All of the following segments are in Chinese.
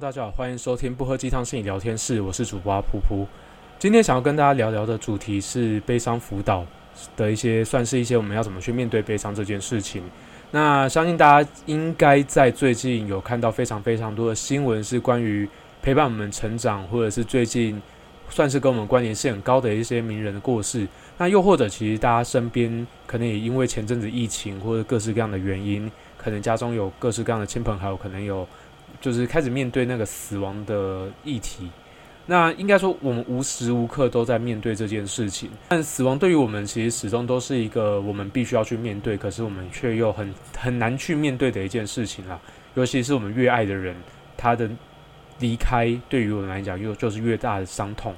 大家好，欢迎收听不喝鸡汤心理聊天室，我是主播阿噗噗。今天想要跟大家聊聊的主题是悲伤辅导的一些，算是一些我们要怎么去面对悲伤这件事情。那相信大家应该在最近有看到非常非常多的新闻，是关于陪伴我们成长，或者是最近算是跟我们关联性很高的一些名人的过世。那又或者，其实大家身边可能也因为前阵子疫情或者各式各样的原因，可能家中有各式各样的亲朋好友，可能有就是开始面对那个死亡的议题。那应该说，我们无时无刻都在面对这件事情。但死亡对于我们，其实始终都是一个我们必须要去面对，可是我们却又很很难去面对的一件事情啦。尤其是我们越爱的人，他的离开，对于我们来讲，又就是越大的伤痛。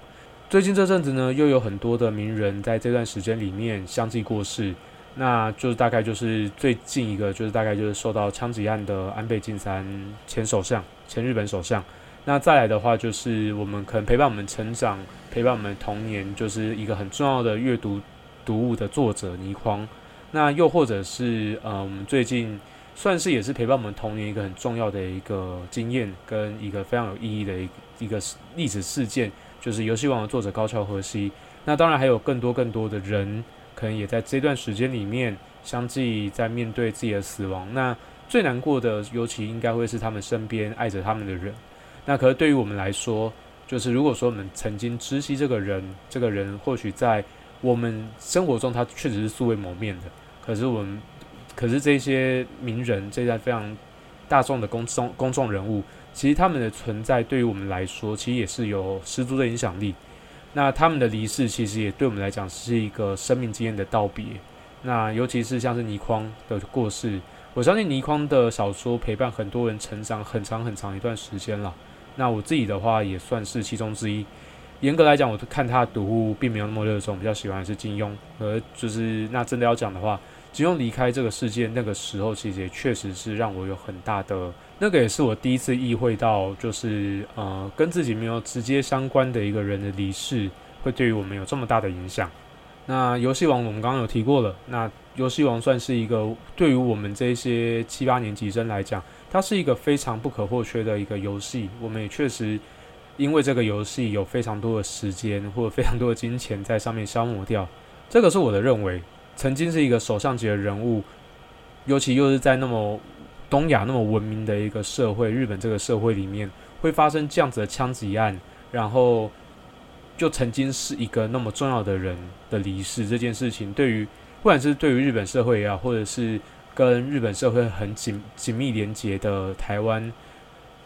最近这阵子呢，又有很多的名人在这段时间里面相继过世。那就是大概就是最近一个，就是大概就是受到枪击案的安倍晋三前首相，前日本首相。那再来的话，就是我们可能陪伴我们成长、陪伴我们童年，就是一个很重要的阅读读物的作者倪匡。那又或者是，呃，我们最近算是也是陪伴我们童年一个很重要的一个经验，跟一个非常有意义的一一个历史事件，就是游戏王的作者高桥和希。那当然还有更多更多的人，可能也在这段时间里面相继在面对自己的死亡。那最难过的，尤其应该会是他们身边爱着他们的人。那可是对于我们来说，就是如果说我们曾经知悉这个人，这个人或许在我们生活中他确实是素未谋面的，可是我们，可是这些名人，这些非常大众的公众公众人物，其实他们的存在对于我们来说，其实也是有十足的影响力。那他们的离世，其实也对我们来讲是一个生命经验的道别。那尤其是像是倪匡的过世，我相信倪匡的小说陪伴很多人成长很长很长一段时间了。那我自己的话也算是其中之一。严格来讲，我看他的读物并没有那么热衷，比较喜欢是金庸。而就是那真的要讲的话，只用离开这个世界那个时候，其实也确实是让我有很大的那个，也是我第一次意会到，就是呃，跟自己没有直接相关的一个人的离世，会对于我们有这么大的影响。那游戏王我们刚刚有提过了，那游戏王算是一个对于我们这些七八年级生来讲。它是一个非常不可或缺的一个游戏，我们也确实因为这个游戏有非常多的时间或者非常多的金钱在上面消磨掉。这个是我的认为，曾经是一个首相级的人物，尤其又是在那么东亚那么文明的一个社会，日本这个社会里面会发生这样子的枪击案，然后就曾经是一个那么重要的人的离世，这件事情对于不管是对于日本社会也好，或者是。跟日本社会很紧紧密连接的台湾，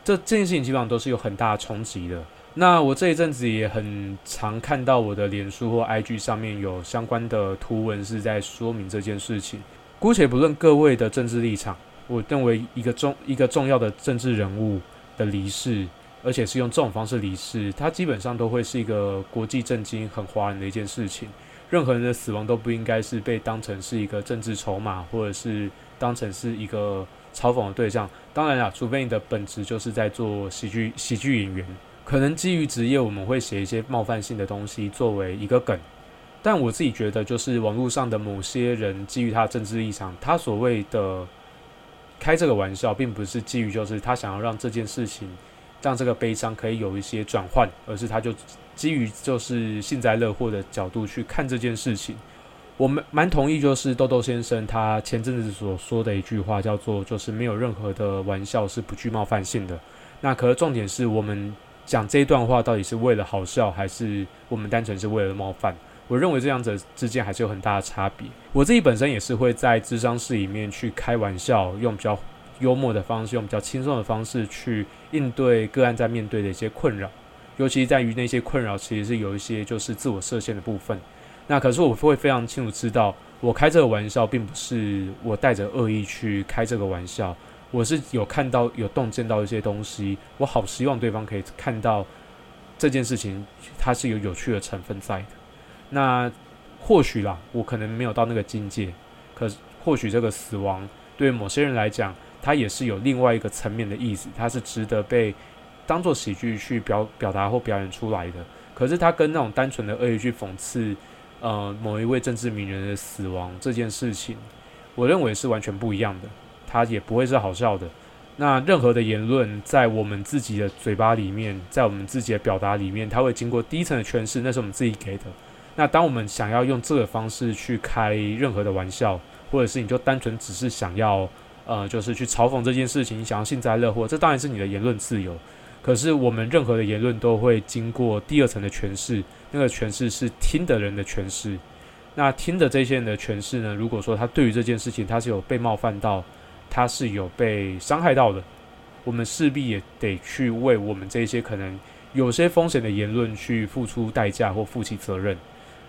这这件事情基本上都是有很大的冲击的。那我这一阵子也很常看到我的脸书或 IG 上面有相关的图文是在说明这件事情。姑且不论各位的政治立场，我认为一个重一个重要的政治人物的离世，而且是用这种方式离世，它基本上都会是一个国际震惊、很哗然的一件事情。任何人的死亡都不应该是被当成是一个政治筹码，或者是当成是一个嘲讽的对象。当然了，除非你的本质就是在做喜剧喜剧演员，可能基于职业，我们会写一些冒犯性的东西作为一个梗。但我自己觉得，就是网络上的某些人基于他政治立场，他所谓的开这个玩笑，并不是基于就是他想要让这件事情。让这个悲伤可以有一些转换，而是他就基于就是幸灾乐祸的角度去看这件事情。我们蛮同意，就是豆豆先生他前阵子所说的一句话，叫做就是没有任何的玩笑是不具冒犯性的。那可是重点是我们讲这一段话到底是为了好笑，还是我们单纯是为了冒犯？我认为这样子之间还是有很大的差别。我自己本身也是会在智商室里面去开玩笑，用比较。幽默的方式，用比较轻松的方式去应对个案在面对的一些困扰，尤其在于那些困扰其实是有一些就是自我设限的部分。那可是我会非常清楚知道，我开这个玩笑并不是我带着恶意去开这个玩笑，我是有看到有洞见到一些东西，我好希望对方可以看到这件事情它是有有趣的成分在的。那或许啦，我可能没有到那个境界，可是或许这个死亡对某些人来讲。它也是有另外一个层面的意思，它是值得被当做喜剧去表表达或表演出来的。可是它跟那种单纯的恶意去讽刺，呃，某一位政治名人的死亡这件事情，我认为是完全不一样的。它也不会是好笑的。那任何的言论在我们自己的嘴巴里面，在我们自己的表达里面，它会经过第一层的诠释，那是我们自己给的。那当我们想要用这个方式去开任何的玩笑，或者是你就单纯只是想要，呃，就是去嘲讽这件事情，想要幸灾乐祸，这当然是你的言论自由。可是我们任何的言论都会经过第二层的诠释，那个诠释是听的人的诠释。那听的这些人的诠释呢？如果说他对于这件事情他是有被冒犯到，他是有被伤害到的，我们势必也得去为我们这些可能有些风险的言论去付出代价或负起责任。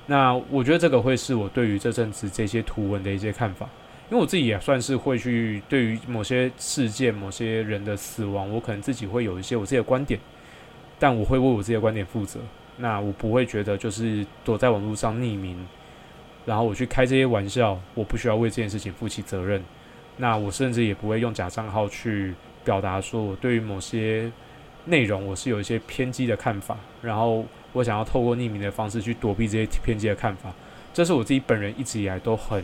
那我觉得这个会是我对于这阵子这些图文的一些看法。因为我自己也算是会去对于某些事件、某些人的死亡，我可能自己会有一些我自己的观点，但我会为我自己的观点负责。那我不会觉得就是躲在网络上匿名，然后我去开这些玩笑，我不需要为这件事情负起责任。那我甚至也不会用假账号去表达说我对于某些内容我是有一些偏激的看法，然后我想要透过匿名的方式去躲避这些偏激的看法。这是我自己本人一直以来都很。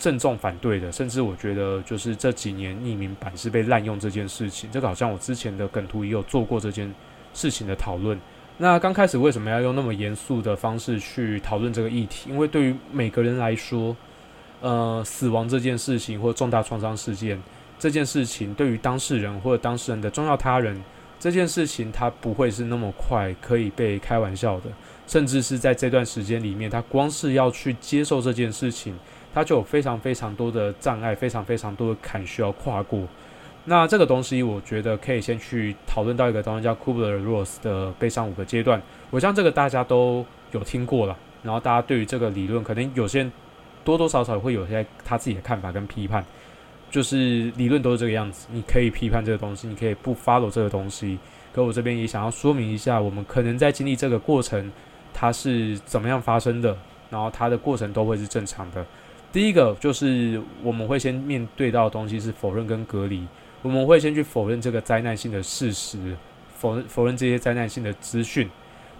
郑重反对的，甚至我觉得就是这几年匿名版是被滥用这件事情，这个好像我之前的梗图也有做过这件事情的讨论。那刚开始为什么要用那么严肃的方式去讨论这个议题？因为对于每个人来说，呃，死亡这件事情或重大创伤事件这件事情，对于当事人或者当事人的重要他人这件事情，它不会是那么快可以被开玩笑的，甚至是在这段时间里面，他光是要去接受这件事情。它就有非常非常多的障碍，非常非常多的坎需要跨过。那这个东西，我觉得可以先去讨论到一个东西，叫 Kubler-Ross 的悲伤五个阶段。我想这个大家都有听过了。然后大家对于这个理论，可能有些人多多少少会有些他自己的看法跟批判。就是理论都是这个样子，你可以批判这个东西，你可以不 follow 这个东西。可我这边也想要说明一下，我们可能在经历这个过程，它是怎么样发生的，然后它的过程都会是正常的。第一个就是我们会先面对到的东西是否认跟隔离，我们会先去否认这个灾难性的事实，否否认这些灾难性的资讯。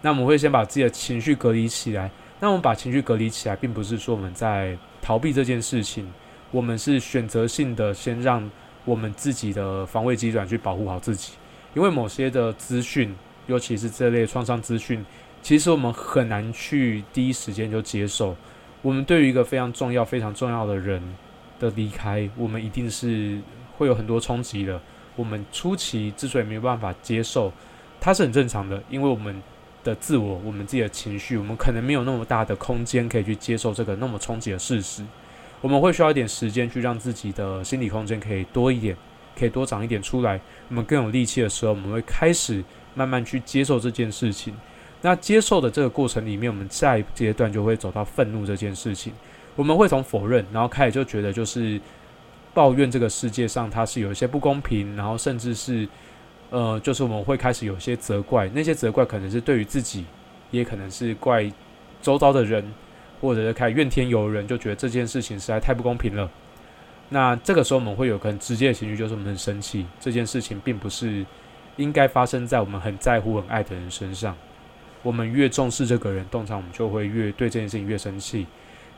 那我们会先把自己的情绪隔离起来。那我们把情绪隔离起来，并不是说我们在逃避这件事情，我们是选择性的先让我们自己的防卫机转去保护好自己。因为某些的资讯，尤其是这类创伤资讯，其实我们很难去第一时间就接受。我们对于一个非常重要、非常重要的人的离开，我们一定是会有很多冲击的。我们初期之所以没有办法接受，它是很正常的，因为我们的自我、我们自己的情绪，我们可能没有那么大的空间可以去接受这个那么冲击的事实。我们会需要一点时间去让自己的心理空间可以多一点，可以多长一点出来。我们更有力气的时候，我们会开始慢慢去接受这件事情。那接受的这个过程里面，我们下一阶段就会走到愤怒这件事情。我们会从否认，然后开始就觉得就是抱怨这个世界上它是有一些不公平，然后甚至是呃，就是我们会开始有些责怪。那些责怪可能是对于自己，也可能是怪周遭的人，或者是开始怨天尤人，就觉得这件事情实在太不公平了。那这个时候我们会有个很直接的情绪，就是我们很生气。这件事情并不是应该发生在我们很在乎、很爱的人身上。我们越重视这个人，通常我们就会越对这件事情越生气。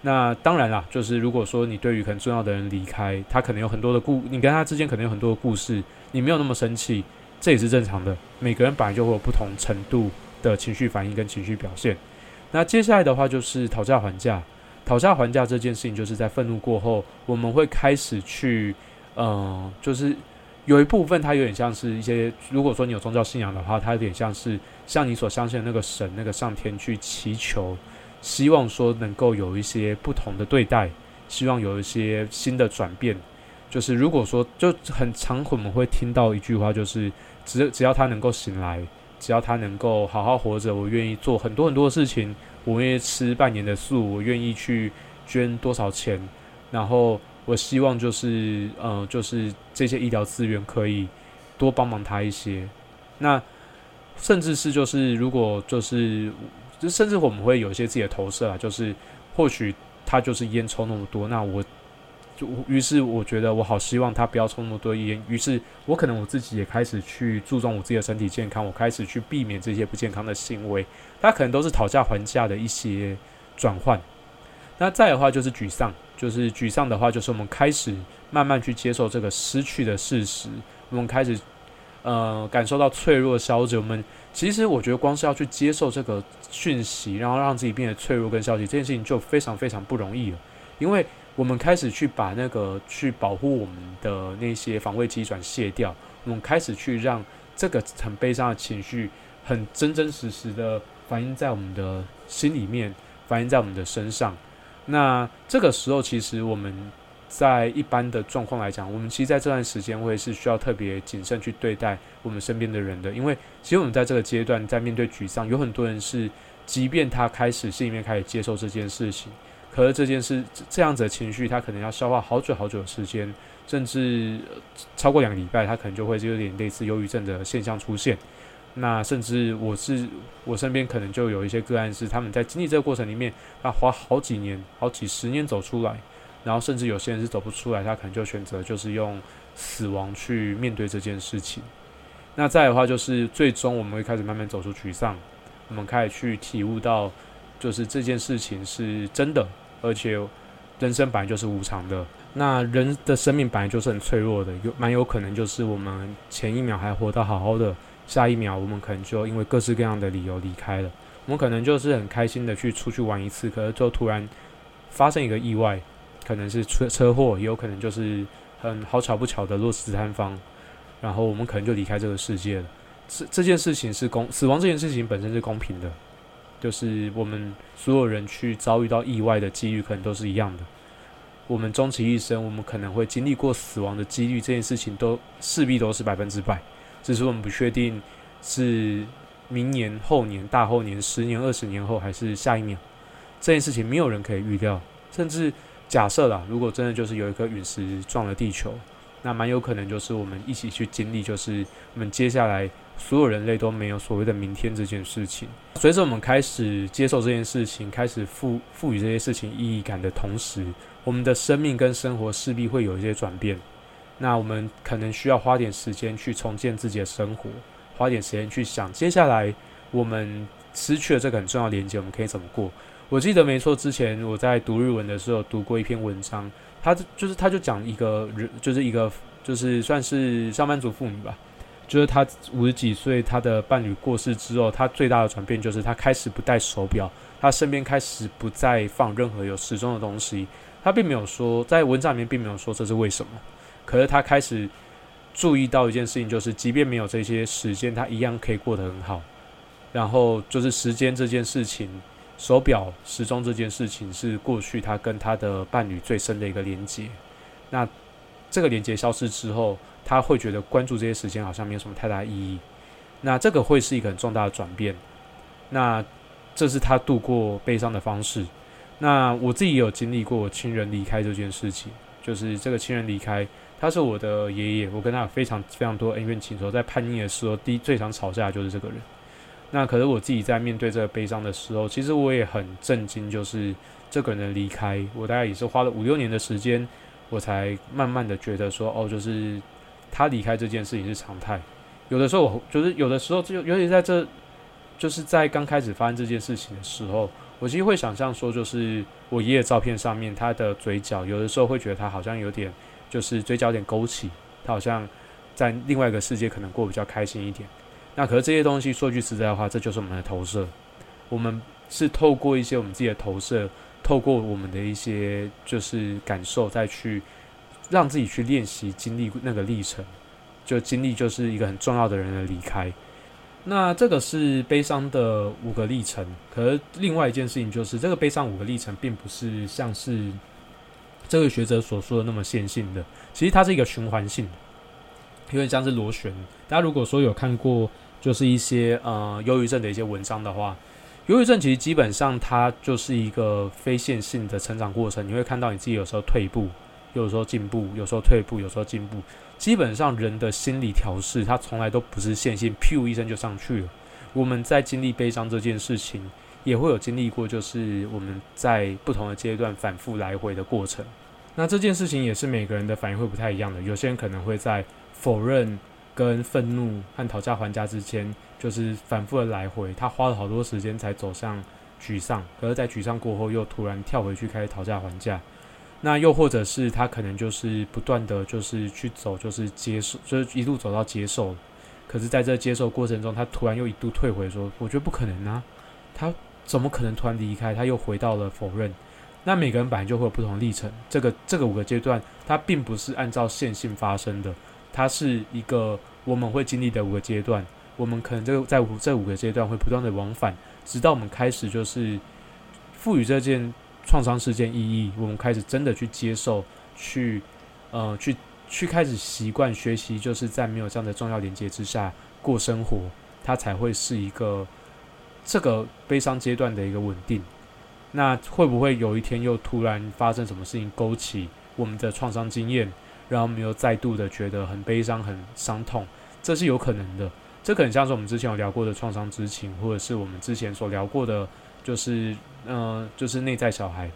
那当然啦，就是如果说你对于很重要的人离开，他可能有很多的故，你跟他之间可能有很多的故事，你没有那么生气，这也是正常的。每个人本来就会有不同程度的情绪反应跟情绪表现。那接下来的话就是讨价还价，讨价还价这件事情，就是在愤怒过后，我们会开始去，嗯，就是。有一部分，它有点像是一些，如果说你有宗教信仰的话，它有点像是像你所相信的那个神、那个上天去祈求，希望说能够有一些不同的对待，希望有一些新的转变。就是如果说就很常，我们会听到一句话，就是只只要他能够醒来，只要他能够好好活着，我愿意做很多很多的事情，我愿意吃半年的素，我愿意去捐多少钱，然后。我希望就是，呃，就是这些医疗资源可以多帮忙他一些。那甚至是就是，如果就是，甚至我们会有一些自己的投射啊，就是或许他就是烟抽那么多，那我就于是我觉得我好希望他不要抽那么多烟，于是我可能我自己也开始去注重我自己的身体健康，我开始去避免这些不健康的行为。他可能都是讨价还价的一些转换。那再的话就是沮丧。就是沮丧的话，就是我们开始慢慢去接受这个失去的事实。我们开始呃感受到脆弱消极。我们其实我觉得光是要去接受这个讯息，然后让自己变得脆弱跟消极，这件事情就非常非常不容易了。因为我们开始去把那个去保护我们的那些防卫机转卸掉，我们开始去让这个很悲伤的情绪很真真实实的反映在我们的心里面，反映在我们的身上。那这个时候，其实我们在一般的状况来讲，我们其实在这段时间会是需要特别谨慎去对待我们身边的人的，因为其实我们在这个阶段，在面对沮丧，有很多人是，即便他开始心里面开始接受这件事情，可是这件事这样子的情绪，他可能要消化好久好久的时间，甚至超过两个礼拜，他可能就会就有点类似忧郁症的现象出现。那甚至我是我身边可能就有一些个案是他们在经历这个过程里面，他花好几年、好几十年走出来，然后甚至有些人是走不出来，他可能就选择就是用死亡去面对这件事情。那再的话就是最终我们会开始慢慢走出沮丧，我们开始去体悟到，就是这件事情是真的，而且人生本来就是无常的。那人的生命本来就是很脆弱的，有蛮有可能就是我们前一秒还活得好好的。下一秒，我们可能就因为各式各样的理由离开了。我们可能就是很开心的去出去玩一次，可是就突然发生一个意外，可能是车车祸，也有可能就是很好巧不巧的落死摊方，然后我们可能就离开这个世界了。这这件事情是公死亡这件事情本身是公平的，就是我们所有人去遭遇到意外的几率可能都是一样的。我们终其一生，我们可能会经历过死亡的几率，这件事情都势必都是百分之百。只是我们不确定是明年、后年、大后年、十年、二十年后，还是下一秒。这件事情没有人可以预料。甚至假设啦，如果真的就是有一颗陨石撞了地球，那蛮有可能就是我们一起去经历，就是我们接下来所有人类都没有所谓的明天这件事情。随着我们开始接受这件事情，开始赋赋予这些事情意义感的同时，我们的生命跟生活势必会有一些转变。那我们可能需要花点时间去重建自己的生活，花点时间去想接下来我们失去了这个很重要连接，我们可以怎么过？我记得没错，之前我在读日文的时候读过一篇文章，他就是他就讲一个人，就是一个就是算是上班族妇女吧，就是他五十几岁，他的伴侣过世之后，他最大的转变就是他开始不戴手表，他身边开始不再放任何有时钟的东西，他并没有说在文章里面并没有说这是为什么。可是他开始注意到一件事情，就是即便没有这些时间，他一样可以过得很好。然后就是时间这件事情，手表、时钟这件事情，是过去他跟他的伴侣最深的一个连接。那这个连接消失之后，他会觉得关注这些时间好像没有什么太大意义。那这个会是一个很重大的转变。那这是他度过悲伤的方式。那我自己也有经历过亲人离开这件事情，就是这个亲人离开。他是我的爷爷，我跟他有非常非常多恩怨情仇，在叛逆的时候，第一最常吵架的就是这个人。那可是我自己在面对这个悲伤的时候，其实我也很震惊，就是这个人离开，我大概也是花了五六年的时间，我才慢慢的觉得说，哦，就是他离开这件事情是常态。有的时候，我就是有的时候，就尤其在这，就是在刚开始发生这件事情的时候，我其实会想象说，就是我爷爷照片上面他的嘴角，有的时候会觉得他好像有点。就是嘴角有点勾起，他好像在另外一个世界可能过比较开心一点。那可是这些东西说句实在话，这就是我们的投射。我们是透过一些我们自己的投射，透过我们的一些就是感受，再去让自己去练习经历那个历程。就经历就是一个很重要的人的离开。那这个是悲伤的五个历程。可是另外一件事情就是，这个悲伤五个历程并不是像是。这个学者所说的那么线性的，其实它是一个循环性的，有点像是螺旋。大家如果说有看过，就是一些呃忧郁症的一些文章的话，忧郁症其实基本上它就是一个非线性的成长过程。你会看到你自己有时候退步，有时候进步，有时候退步，有时候进步。基本上人的心理调试，它从来都不是线性，噗一声就上去了。我们在经历悲伤这件事情，也会有经历过，就是我们在不同的阶段反复来回的过程。那这件事情也是每个人的反应会不太一样的。有些人可能会在否认、跟愤怒和讨价还价之间，就是反复的来回。他花了好多时间才走向沮丧，可是，在沮丧过后又突然跳回去开始讨价还价。那又或者是他可能就是不断的就是去走，就是接受，就是一路走到接受。可是，在这接受过程中，他突然又一度退回，说：“我觉得不可能啊，他怎么可能突然离开？他又回到了否认。”那每个人本来就会有不同历程。这个这个五个阶段，它并不是按照线性发生的，它是一个我们会经历的五个阶段。我们可能这个在五这五个阶段会不断的往返，直到我们开始就是赋予这件。创伤事件意义，我们开始真的去接受，去呃，去去开始习惯学习，就是在没有这样的重要连接之下过生活，它才会是一个这个悲伤阶段的一个稳定。那会不会有一天又突然发生什么事情，勾起我们的创伤经验，让我们又再度的觉得很悲伤、很伤痛？这是有可能的。这可能像是我们之前有聊过的创伤之情，或者是我们之前所聊过的，就是。嗯，就是内在小孩，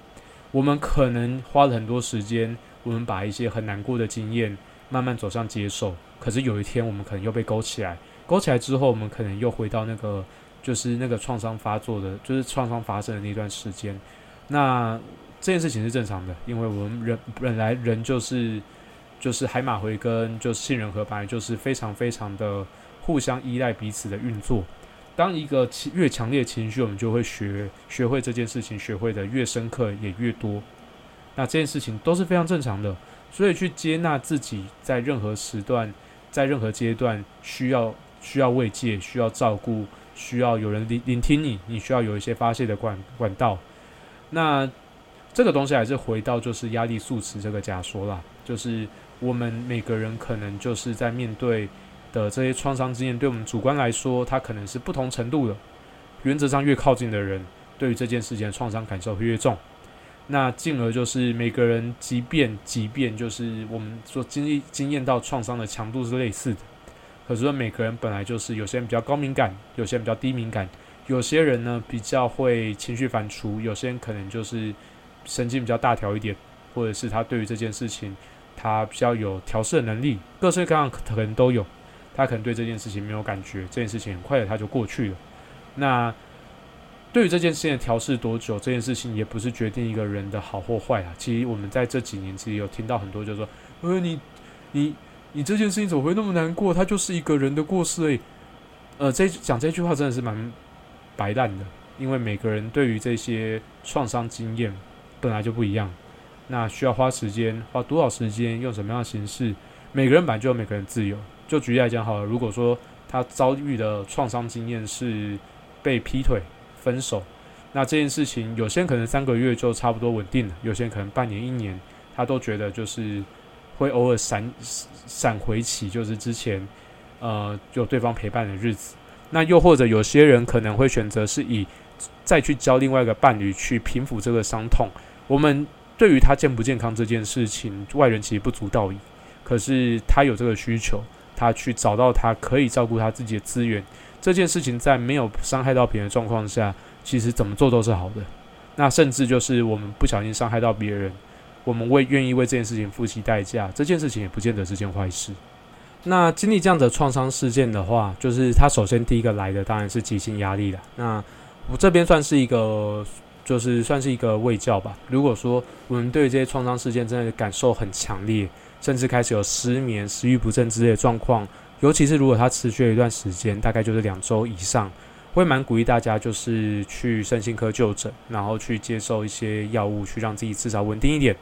我们可能花了很多时间，我们把一些很难过的经验慢慢走向接受。可是有一天，我们可能又被勾起来，勾起来之后，我们可能又回到那个，就是那个创伤发作的，就是创伤发生的那段时间。那这件事情是正常的，因为我们人本来人就是就是海马回跟就是杏仁核，本来就是非常非常的互相依赖彼此的运作。当一个越强烈情绪，我们就会学学会这件事情，学会的越深刻也越多。那这件事情都是非常正常的，所以去接纳自己在任何时段、在任何阶段需要需要慰藉、需要照顾、需要有人聆聆听你，你需要有一些发泄的管管道。那这个东西还是回到就是压力素词这个假说啦，就是我们每个人可能就是在面对。的这些创伤经验，对我们主观来说，它可能是不同程度的。原则上，越靠近的人，对于这件事情的创伤感受会越重。那进而就是每个人，即便即便就是我们说经历经验到创伤的强度是类似的，可是说每个人本来就是有些人比较高敏感，有些人比较低敏感，有些人呢比较会情绪反刍，有些人可能就是神经比较大条一点，或者是他对于这件事情他比较有调试的能力，各式各样可能都有。他可能对这件事情没有感觉，这件事情很快的他就过去了。那对于这件事情的调试多久，这件事情也不是决定一个人的好或坏啊。其实我们在这几年其实有听到很多，就是说，呃，你你你这件事情怎么会那么难过？他就是一个人的过失诶。呃，这讲这句话真的是蛮白烂的，因为每个人对于这些创伤经验本来就不一样，那需要花时间，花多少时间，用什么样的形式，每个人本来就有每个人自由。就举例来讲好了，如果说他遭遇的创伤经验是被劈腿、分手，那这件事情有些人可能三个月就差不多稳定了，有些人可能半年、一年，他都觉得就是会偶尔闪闪回起，就是之前呃有对方陪伴的日子。那又或者有些人可能会选择是以再去交另外一个伴侣去平复这个伤痛。我们对于他健不健康这件事情，外人其实不足道矣，可是他有这个需求。他去找到他可以照顾他自己的资源，这件事情在没有伤害到别人的状况下，其实怎么做都是好的。那甚至就是我们不小心伤害到别人，我们为愿意为这件事情付出代价，这件事情也不见得是件坏事。那经历这样的创伤事件的话，就是他首先第一个来的当然是急性压力了。那我这边算是一个，就是算是一个卫教吧。如果说我们对这些创伤事件真的感受很强烈。甚至开始有失眠、食欲不振之类的状况，尤其是如果它持续了一段时间，大概就是两周以上，会蛮鼓励大家就是去身心科就诊，然后去接受一些药物，去让自己至少稳定一点。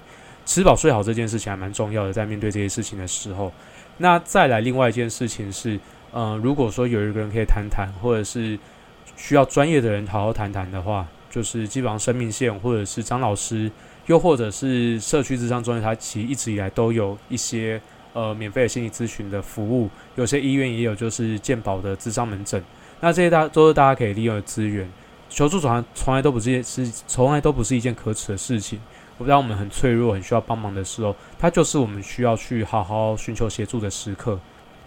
吃饱睡好这件事情还蛮重要的，在面对这些事情的时候。那再来另外一件事情是，呃，如果说有一个人可以谈谈，或者是需要专业的人好好谈谈的话，就是基本上生命线或者是张老师。又或者是社区智商中心，它其实一直以来都有一些呃免费的心理咨询的服务，有些医院也有就是健保的智商门诊，那这些大都是大家可以利用的资源。求助从来从来都不是是从来都不是一件可耻的事情。当我们很脆弱、很需要帮忙的时候，它就是我们需要去好好寻求协助的时刻。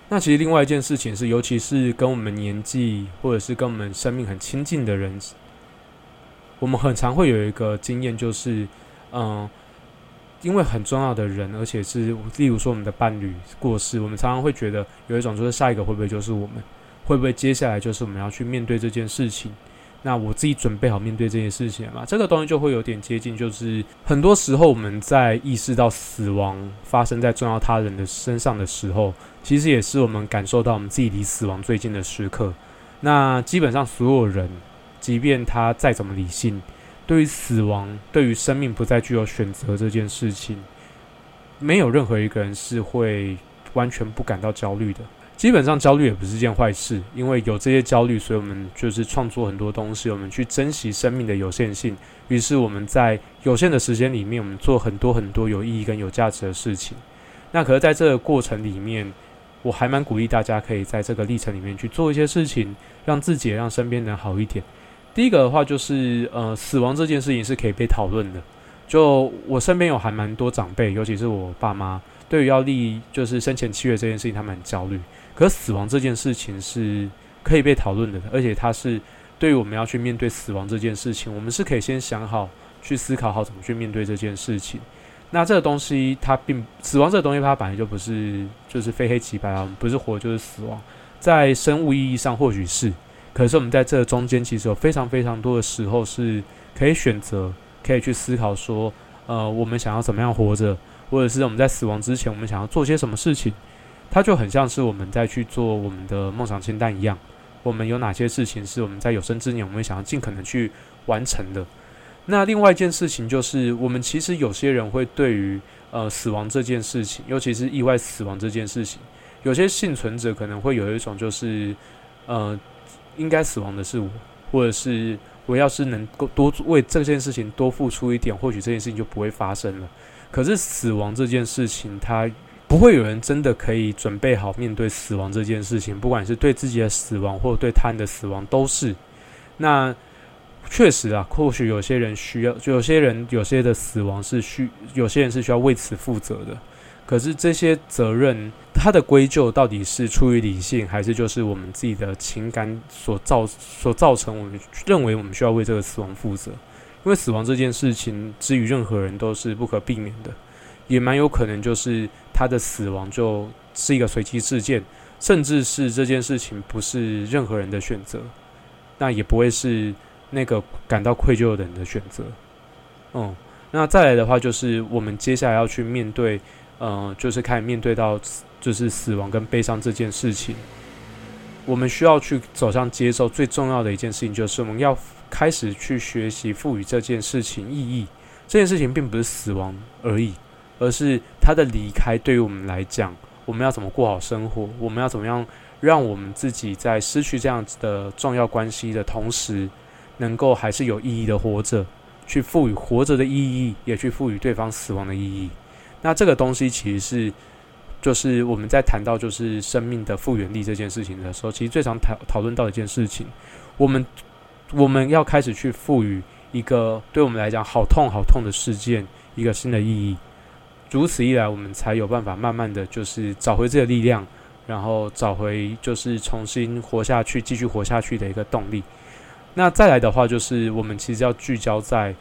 那其实另外一件事情是，尤其是跟我们年纪或者是跟我们生命很亲近的人，我们很常会有一个经验就是。嗯，因为很重要的人，而且是例如说我们的伴侣过世，我们常常会觉得有一种就是下一个会不会就是我们，会不会接下来就是我们要去面对这件事情？那我自己准备好面对这件事情了吗？这个东西就会有点接近，就是很多时候我们在意识到死亡发生在重要他人的身上的时候，其实也是我们感受到我们自己离死亡最近的时刻。那基本上所有人，即便他再怎么理性，对于死亡、对于生命不再具有选择这件事情，没有任何一个人是会完全不感到焦虑的。基本上焦虑也不是件坏事，因为有这些焦虑，所以我们就是创作很多东西，我们去珍惜生命的有限性。于是我们在有限的时间里面，我们做很多很多有意义跟有价值的事情。那可是在这个过程里面，我还蛮鼓励大家可以在这个历程里面去做一些事情，让自己、让身边人好一点。第一个的话就是，呃，死亡这件事情是可以被讨论的。就我身边有还蛮多长辈，尤其是我爸妈，对于要立就是生前契约这件事情，他们很焦虑。可死亡这件事情是可以被讨论的，而且它是对于我们要去面对死亡这件事情，我们是可以先想好去思考好怎么去面对这件事情。那这个东西它并死亡这个东西它本来就不是就是非黑即白啊，不是活就是死亡，在生物意义上或许是，可是我们在这中间其实有非常非常多的时候是可以选择，可以去思考说，呃，我们想要怎么样活着，或者是我们在死亡之前我们想要做些什么事情。它就很像是我们在去做我们的梦想清单一样，我们有哪些事情是我们在有生之年我们想要尽可能去完成的。那另外一件事情就是，我们其实有些人会对于呃死亡这件事情，尤其是意外死亡这件事情，有些幸存者可能会有一种就是呃应该死亡的是我，或者是我要是能够多为这件事情多付出一点，或许这件事情就不会发生了。可是死亡这件事情，它不会有人真的可以准备好面对死亡这件事情，不管是对自己的死亡，或者对他人的死亡，都是。那确实啊，或许有些人需要，就有些人有些的死亡是需，有些人是需要为此负责的。可是这些责任，它的归咎到底是出于理性，还是就是我们自己的情感所造所造成？我们认为我们需要为这个死亡负责，因为死亡这件事情，之于任何人都是不可避免的。也蛮有可能就是他的死亡就是一个随机事件，甚至是这件事情不是任何人的选择，那也不会是那个感到愧疚的人的选择。嗯，那再来的话就是我们接下来要去面对，呃，就是开始面对到就是死亡跟悲伤这件事情，我们需要去走向接受。最重要的一件事情就是我们要开始去学习赋予这件事情意义。这件事情并不是死亡而已。而是他的离开对于我们来讲，我们要怎么过好生活？我们要怎么样让我们自己在失去这样子的重要关系的同时，能够还是有意义的活着？去赋予活着的意义，也去赋予对方死亡的意义。那这个东西其实是，就是我们在谈到就是生命的复原力这件事情的时候，其实最常讨讨论到一件事情，我们我们要开始去赋予一个对我们来讲好痛好痛的事件一个新的意义。如此一来，我们才有办法慢慢的就是找回这个力量，然后找回就是重新活下去、继续活下去的一个动力。那再来的话，就是我们其实要聚焦在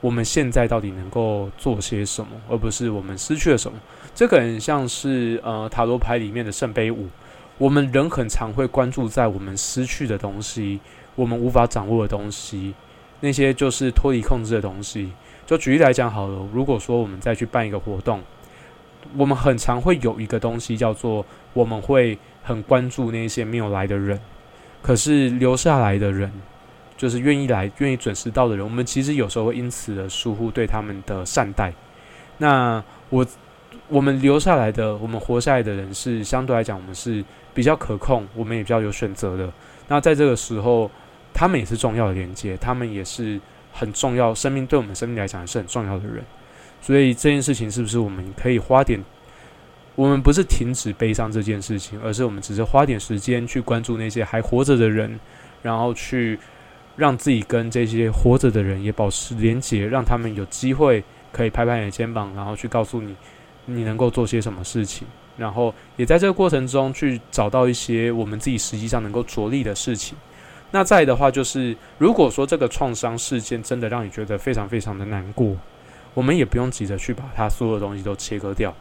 我们现在到底能够做些什么，而不是我们失去了什么。这个很像是呃塔罗牌里面的圣杯五，我们人很常会关注在我们失去的东西，我们无法掌握的东西，那些就是脱离控制的东西。就举例来讲好了，如果说我们再去办一个活动，我们很常会有一个东西叫做，我们会很关注那些没有来的人，可是留下来的人，就是愿意来、愿意准时到的人，我们其实有时候会因此而疏忽对他们的善待。那我我们留下来的、我们活下来的人，是相对来讲我们是比较可控，我们也比较有选择的。那在这个时候，他们也是重要的连接，他们也是。很重要，生命对我们生命来讲是很重要的人，所以这件事情是不是我们可以花点？我们不是停止悲伤这件事情，而是我们只是花点时间去关注那些还活着的人，然后去让自己跟这些活着的人也保持连结，让他们有机会可以拍拍你的肩膀，然后去告诉你你能够做些什么事情，然后也在这个过程中去找到一些我们自己实际上能够着力的事情。那再的话，就是如果说这个创伤事件真的让你觉得非常非常的难过，我们也不用急着去把它所有东西都切割掉，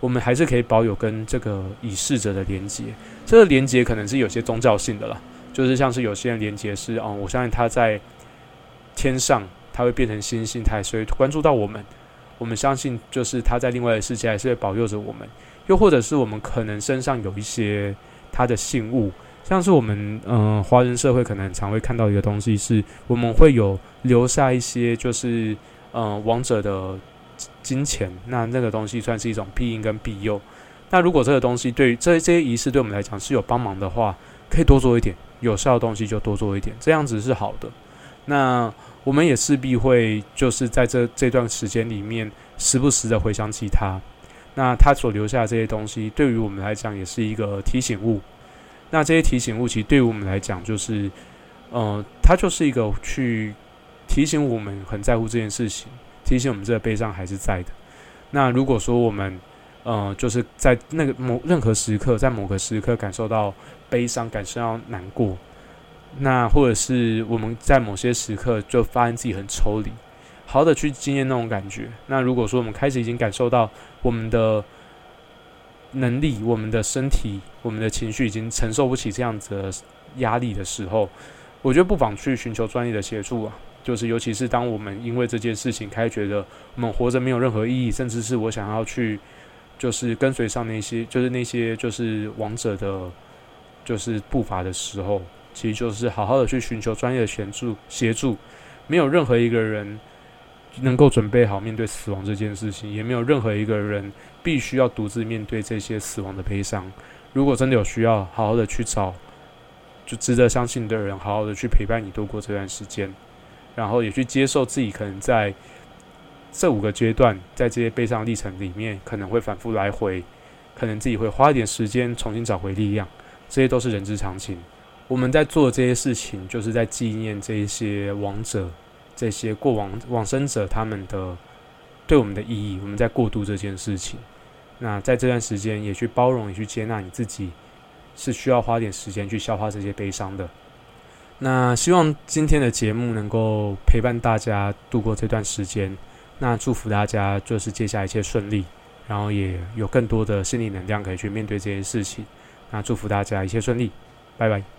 我们还是可以保有跟这个已逝者的连接。这个连接可能是有些宗教性的了，就是像是有些人连接是哦，我相信他在天上，他会变成星星，他所以关注到我们。我们相信，就是他在另外的世界还是会保佑着我们。又或者是我们可能身上有一些他的信物，像是我们嗯华人社会可能常会看到一个东西，是我们会有留下一些就是嗯王者的金钱，那那个东西算是一种庇荫跟庇佑。那如果这个东西对于这这些仪式对我们来讲是有帮忙的话，可以多做一点有效的东西就多做一点，这样子是好的。那我们也势必会就是在这这段时间里面时不时的回想起他。那他所留下的这些东西，对于我们来讲也是一个提醒物。那这些提醒物，其实对于我们来讲，就是，呃，它就是一个去提醒我们很在乎这件事情，提醒我们这个悲伤还是在的。那如果说我们，呃，就是在那个某任何时刻，在某个时刻感受到悲伤，感受到难过，那或者是我们在某些时刻就发现自己很抽离。好的，去经验那种感觉。那如果说我们开始已经感受到我们的能力、我们的身体、我们的情绪已经承受不起这样子的压力的时候，我觉得不妨去寻求专业的协助啊。就是尤其是当我们因为这件事情开始觉得我们活着没有任何意义，甚至是我想要去就是跟随上那些就是那些就是王者的，就是步伐的时候，其实就是好好的去寻求专业的协助协助。没有任何一个人。能够准备好面对死亡这件事情，也没有任何一个人必须要独自面对这些死亡的悲伤。如果真的有需要，好好的去找就值得相信的人，好好的去陪伴你度过这段时间，然后也去接受自己可能在这五个阶段，在这些悲伤历程里面，可能会反复来回，可能自己会花一点时间重新找回力量，这些都是人之常情。我们在做这些事情，就是在纪念这一些亡者。这些过往往生者他们的对我们的意义，我们在过渡这件事情。那在这段时间，也去包容，也去接纳你自己，是需要花点时间去消化这些悲伤的。那希望今天的节目能够陪伴大家度过这段时间。那祝福大家就是接下来一切顺利，然后也有更多的心理能量可以去面对这件事情。那祝福大家一切顺利，拜拜。